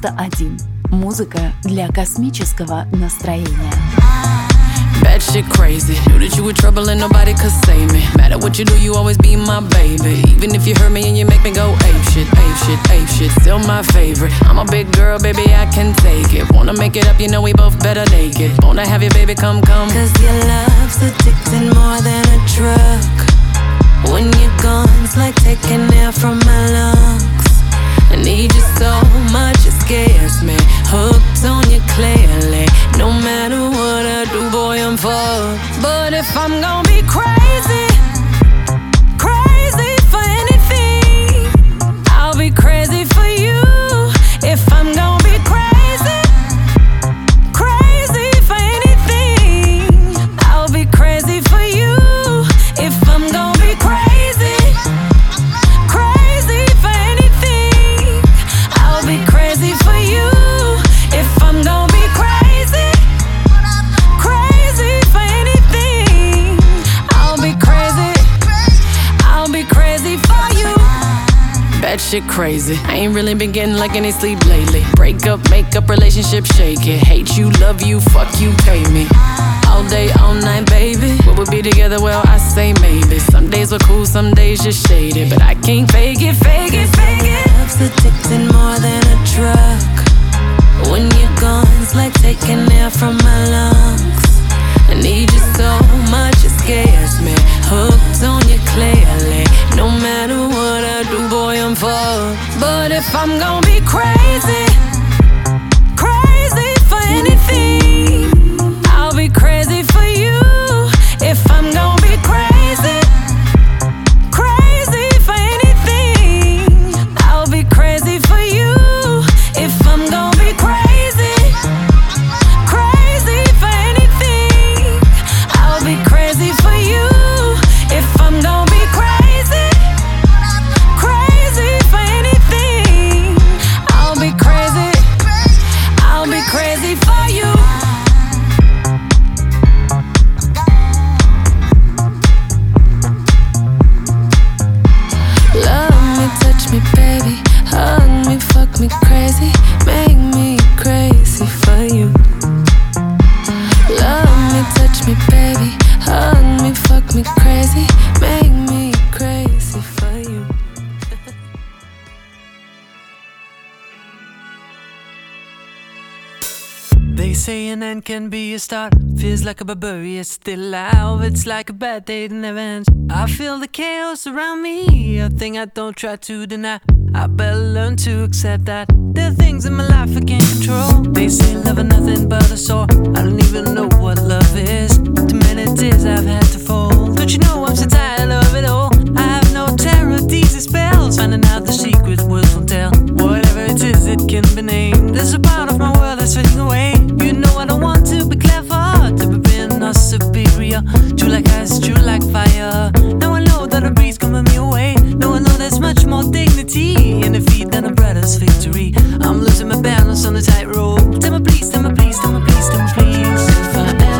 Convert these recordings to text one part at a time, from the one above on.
91. Музыка для космического настроения. Bad shit crazy. Knew that you were trouble and nobody could save me. Matter what you do, you always be my baby. Even if you hurt me and you make me go ape shit, ape shit, ape shit. Still my favorite. I'm a big girl, baby, I can take it. Wanna make it up, you know we both better naked. Wanna have your baby come, come. Cause your love's addicting more than a drug. When you're gone, it's like taking air from my lungs. I need you so much, it scares me. Hooked on you clearly. No matter what I do, boy, I'm fucked. But if I'm gonna be crazy, crazy for anything, I'll be crazy shit crazy. I ain't really been getting like any sleep lately. Break up, make up, relationship shake it. Hate you, love you, fuck you, pay me. All day, all night, baby. Will we be together? Well, I say maybe. Some days we're cool, some days just shaded. But I can't fake it, fake it, fake it. Love's addicting more than a drug. When you're gone, it's like taking air from my lungs. Need you so much, it scares me. Hooked on you clearly. No matter what I do, boy, I'm fucked. But if I'm gonna be crazy, crazy for anything, They say an end can be a start. Feels like a barbarian still alive. It's like a bad day that never ends. I feel the chaos around me. A thing I don't try to deny. I better learn to accept that there are things in my life I can't control. They say love is nothing but a sore. I don't even know what love is. Too many tears I've had to fold. Don't you know I'm so tired of it all? I have no terror, these spells. Finding out the secret words won't tell. Whatever it is, it can be named. There's a part of my world that's fading away. You know I don't want to be clever, to be being or superior. True like ice, true like fire. Now I know that a breeze coming me away. Now I know there's much more dignity in defeat than a brother's victory. I'm losing my balance on the tightrope. Tell me please, tell me please, tell me please, tell me please. If I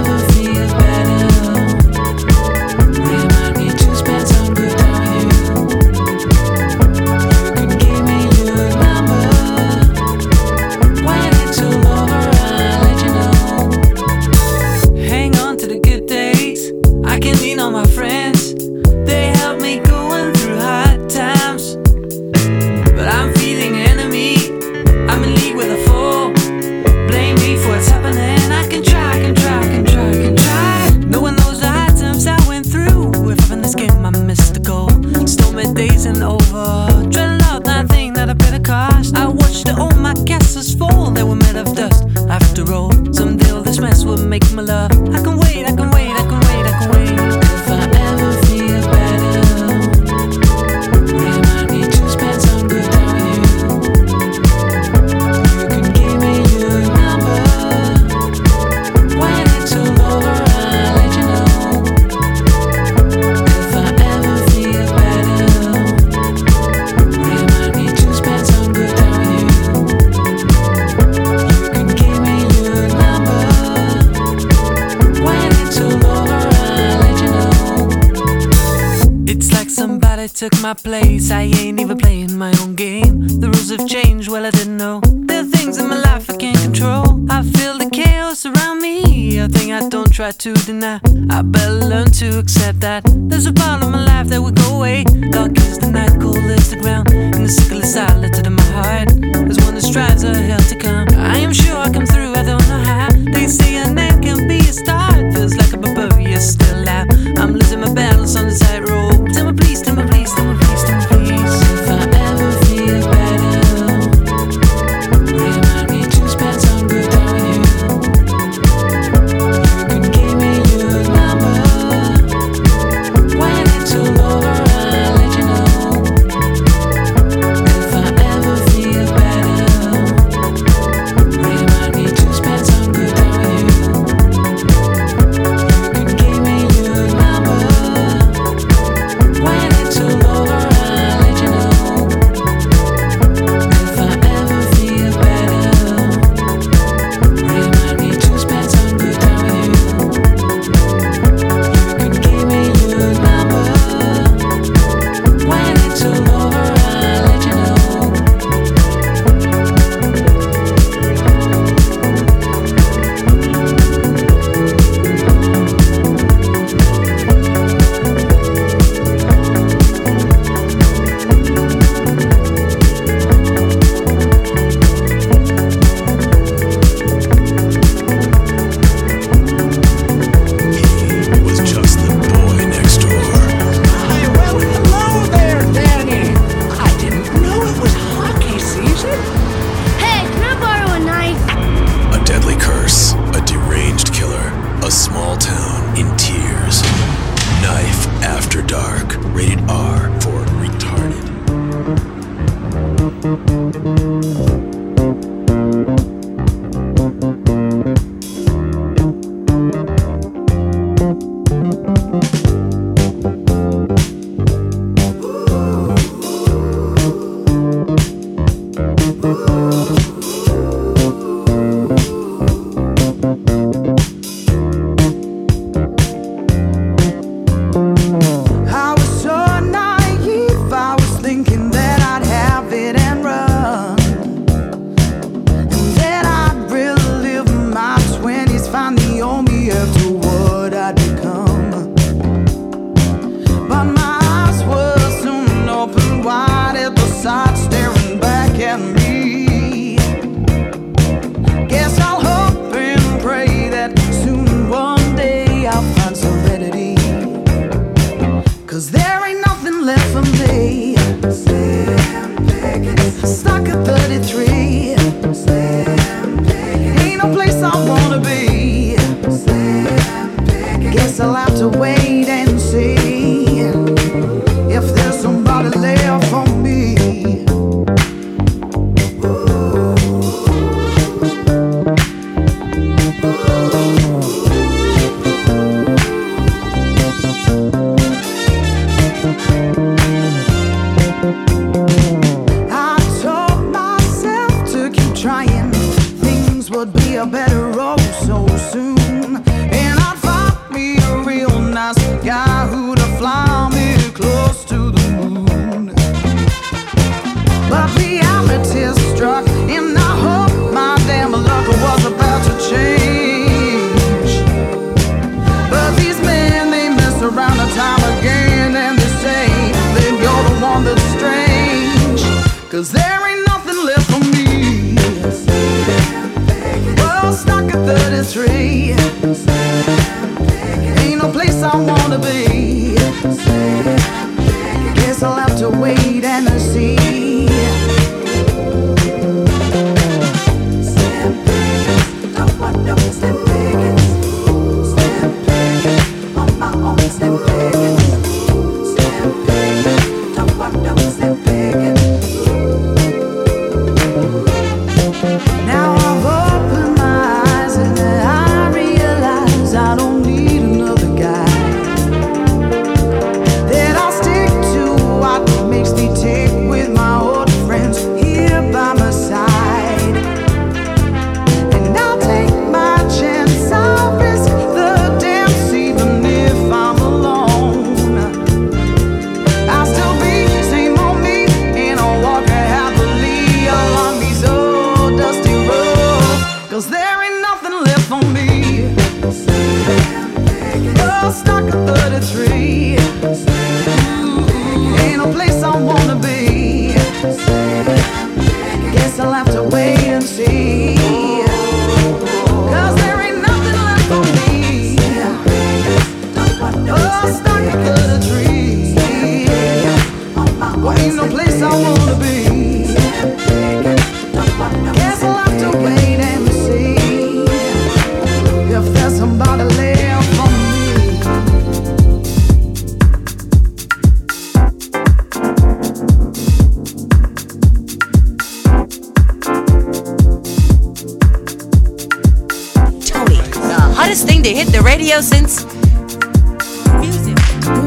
Guess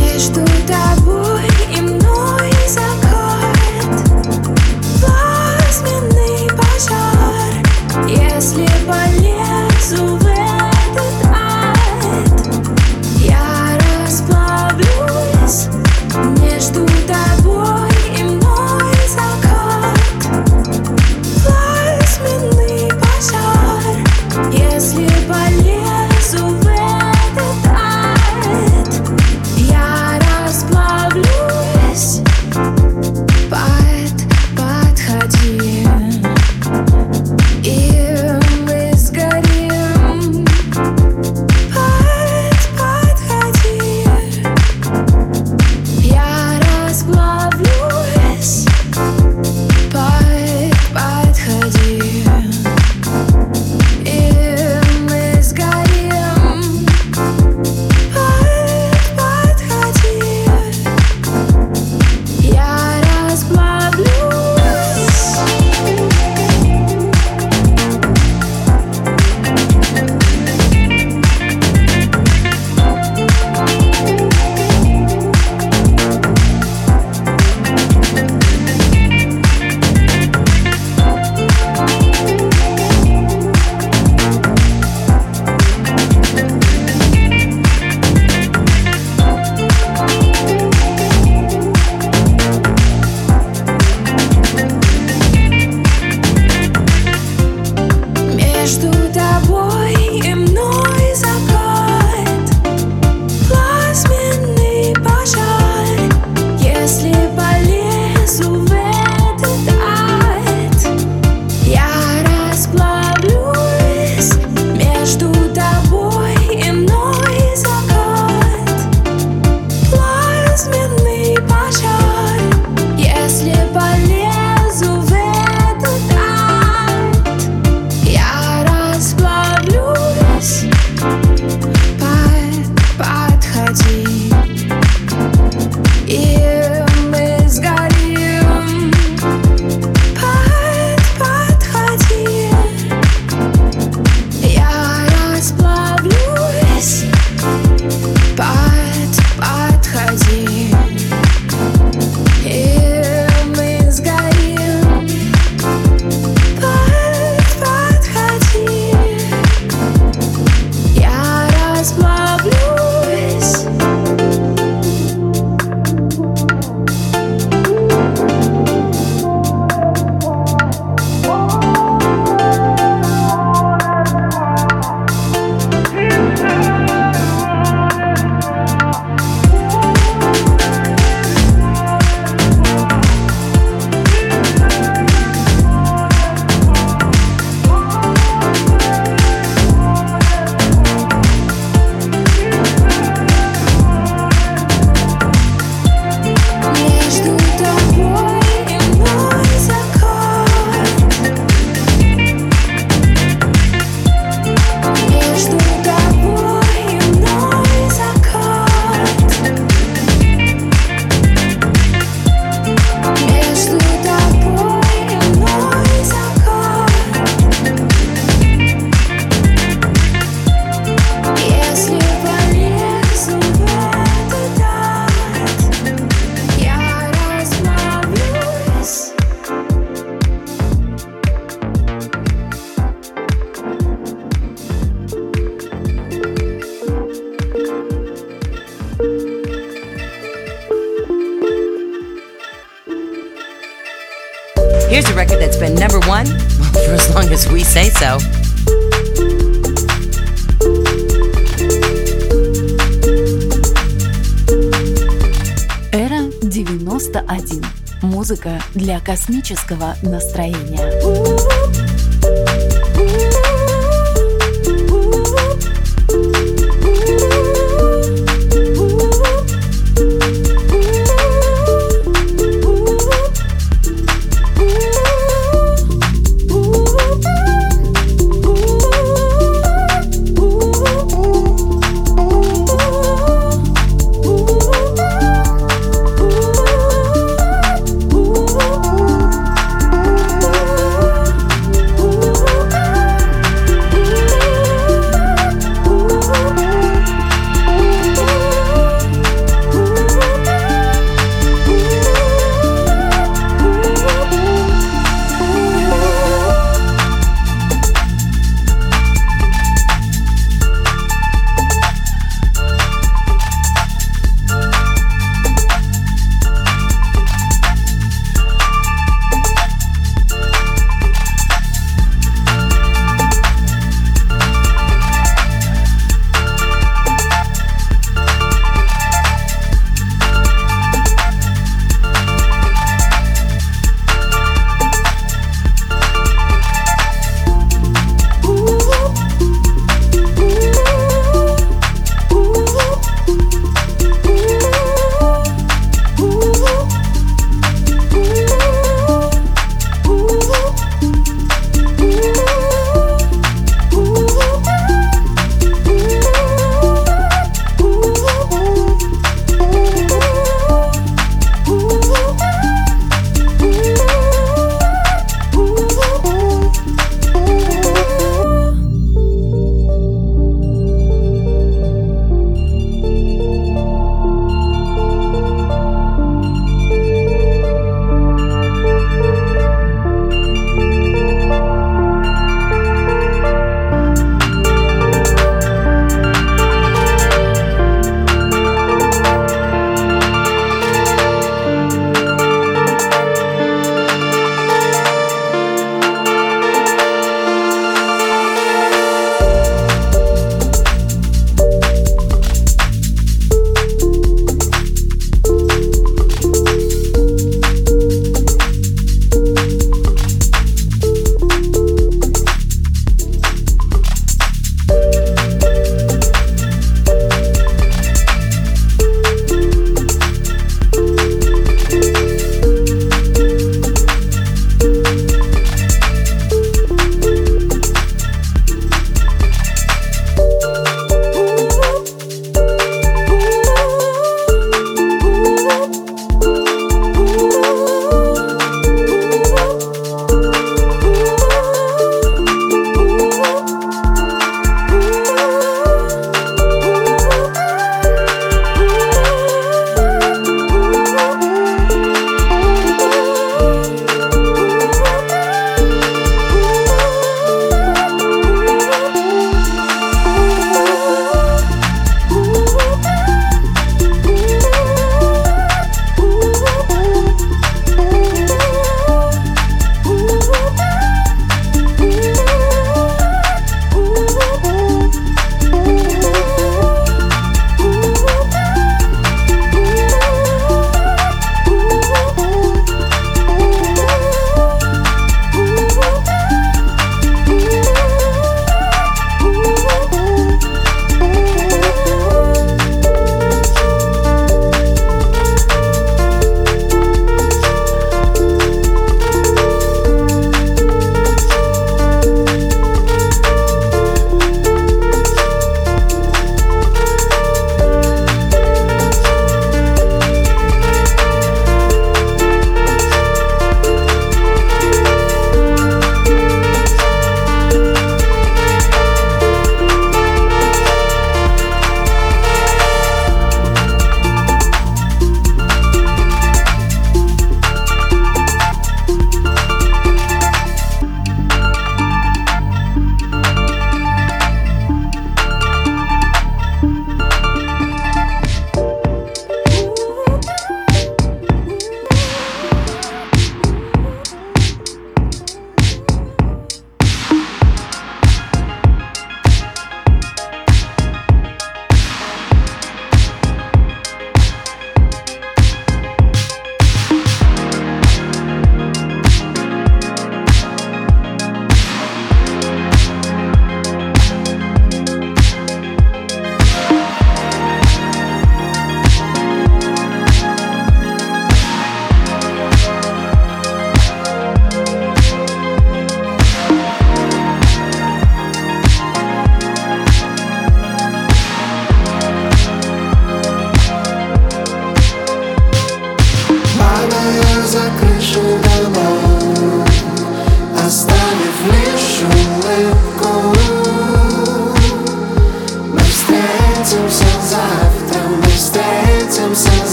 Между тобой и мной because we say so. Эра 91. Музыка для космического настроения.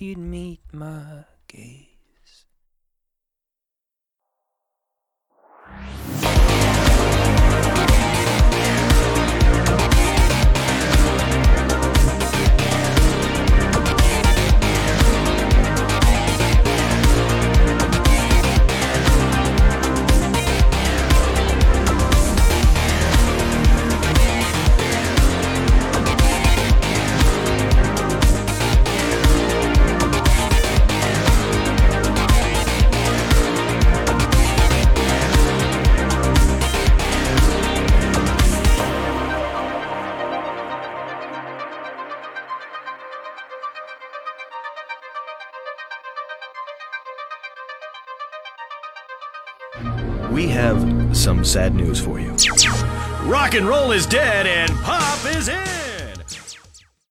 Forever if sad news for you. Rock and roll is dead and pop is in!